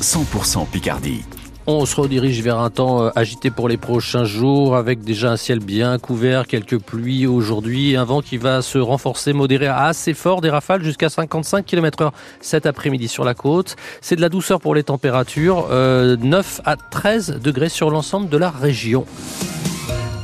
100% Picardie. On se redirige vers un temps euh, agité pour les prochains jours avec déjà un ciel bien couvert, quelques pluies aujourd'hui, un vent qui va se renforcer, modéré à assez fort, des rafales jusqu'à 55 km heure cet après-midi sur la côte. C'est de la douceur pour les températures, 9 euh, à 13 degrés sur l'ensemble de la région.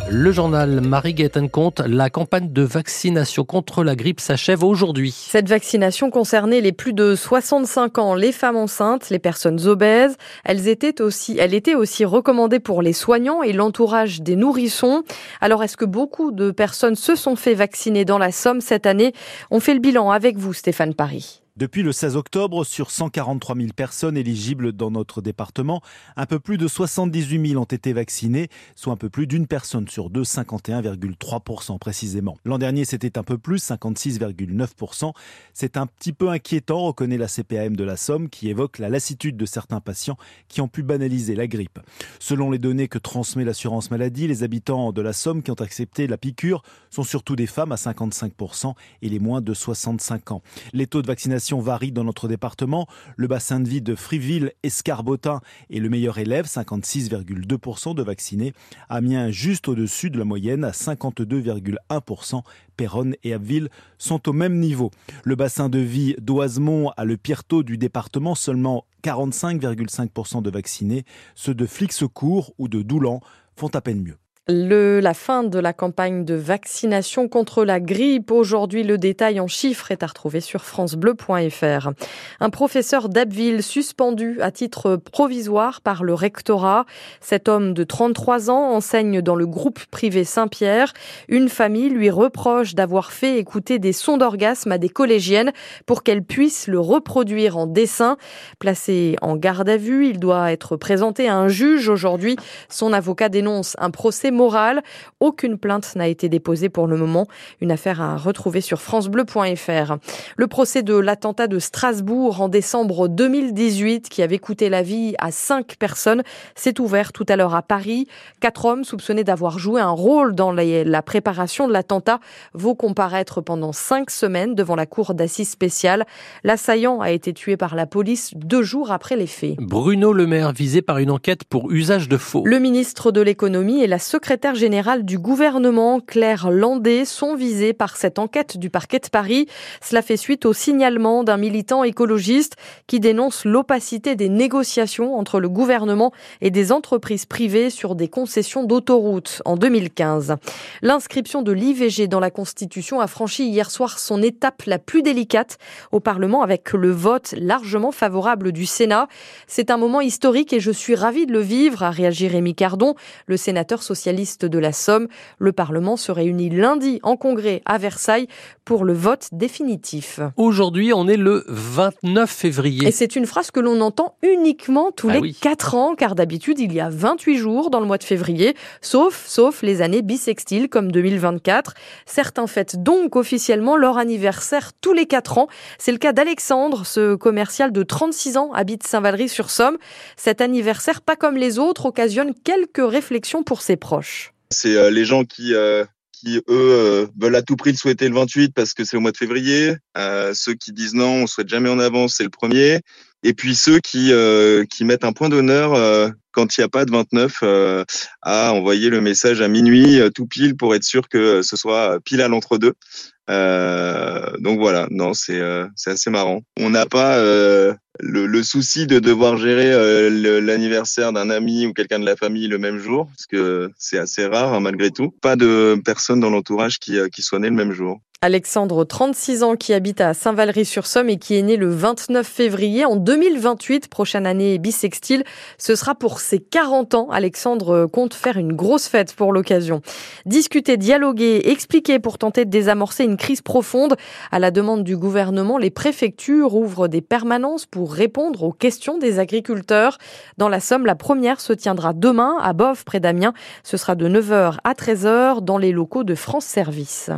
Le journal Marie-Gaëtan compte, la campagne de vaccination contre la grippe s'achève aujourd'hui. Cette vaccination concernait les plus de 65 ans, les femmes enceintes, les personnes obèses. Elles étaient aussi, elle était aussi recommandée pour les soignants et l'entourage des nourrissons. Alors, est-ce que beaucoup de personnes se sont fait vacciner dans la Somme cette année? On fait le bilan avec vous, Stéphane Paris. Depuis le 16 octobre, sur 143 000 personnes éligibles dans notre département, un peu plus de 78 000 ont été vaccinées, soit un peu plus d'une personne sur deux, 51,3% précisément. L'an dernier, c'était un peu plus, 56,9%. C'est un petit peu inquiétant, reconnaît la CPAM de la Somme, qui évoque la lassitude de certains patients qui ont pu banaliser la grippe. Selon les données que transmet l'assurance maladie, les habitants de la Somme qui ont accepté la piqûre sont surtout des femmes à 55% et les moins de 65 ans. Les taux de vaccination varie dans notre département. Le bassin de vie de Friville, Escarbotin est le meilleur élève, 56,2% de vaccinés. Amiens juste au-dessus de la moyenne à 52,1%. Péronne et Abbeville sont au même niveau. Le bassin de vie d'Oisemont a le pire taux du département, seulement 45,5% de vaccinés. Ceux de Flixecourt ou de Doulan font à peine mieux. Le, la fin de la campagne de vaccination contre la grippe. Aujourd'hui, le détail en chiffres est à retrouver sur francebleu.fr. Un professeur d'Abbeville suspendu à titre provisoire par le rectorat. Cet homme de 33 ans enseigne dans le groupe privé Saint-Pierre. Une famille lui reproche d'avoir fait écouter des sons d'orgasme à des collégiennes pour qu'elles puissent le reproduire en dessin. Placé en garde à vue, il doit être présenté à un juge aujourd'hui. Son avocat dénonce un procès morale. Aucune plainte n'a été déposée pour le moment. Une affaire à retrouver sur francebleu.fr. Le procès de l'attentat de Strasbourg en décembre 2018 qui avait coûté la vie à cinq personnes s'est ouvert tout à l'heure à Paris. Quatre hommes soupçonnés d'avoir joué un rôle dans la préparation de l'attentat vont comparaître pendant cinq semaines devant la cour d'assises spéciale. L'assaillant a été tué par la police deux jours après les faits. Bruno Le Maire visé par une enquête pour usage de faux. Le ministre de l'économie et la secrétaire secrétaire générale du gouvernement, Claire Landais, sont visés par cette enquête du parquet de Paris. Cela fait suite au signalement d'un militant écologiste qui dénonce l'opacité des négociations entre le gouvernement et des entreprises privées sur des concessions d'autoroutes en 2015. L'inscription de l'IVG dans la Constitution a franchi hier soir son étape la plus délicate au Parlement avec le vote largement favorable du Sénat. C'est un moment historique et je suis ravie de le vivre, a réagi Rémi Cardon, le sénateur socialiste de la Somme. Le Parlement se réunit lundi en congrès à Versailles pour le vote définitif. Aujourd'hui, on est le 29 février. Et c'est une phrase que l'on entend uniquement tous ah les 4 ans, car d'habitude, il y a 28 jours dans le mois de février, sauf, sauf les années bissextiles comme 2024. Certains fêtent donc officiellement leur anniversaire tous les 4 ans. C'est le cas d'Alexandre, ce commercial de 36 ans habite Saint-Valery-sur-Somme. Cet anniversaire, pas comme les autres, occasionne quelques réflexions pour ses proches. C'est euh, les gens qui euh, qui eux euh, veulent à tout prix le souhaiter le 28 parce que c'est au mois de février. ceux qui disent non, on souhaite jamais en avance, c'est le premier. Et puis ceux qui qui mettent un point d'honneur quand il n'y a pas de 29 à envoyer le message à minuit tout pile pour être sûr que ce soit pile à l'entre-deux. donc voilà, non, c'est c'est assez marrant. On n'a pas le, le, souci de devoir gérer euh, l'anniversaire d'un ami ou quelqu'un de la famille le même jour, parce que c'est assez rare hein, malgré tout. Pas de personnes dans l'entourage qui, euh, qui soient nées le même jour. Alexandre, 36 ans, qui habite à Saint-Valery-sur-Somme et qui est né le 29 février en 2028, prochaine année bisextile. Ce sera pour ses 40 ans. Alexandre compte faire une grosse fête pour l'occasion. Discuter, dialoguer, expliquer pour tenter de désamorcer une crise profonde. À la demande du gouvernement, les préfectures ouvrent des permanences pour répondre aux questions des agriculteurs. Dans la Somme, la première se tiendra demain à Boves, près d'Amiens. Ce sera de 9h à 13h dans les locaux de France Service.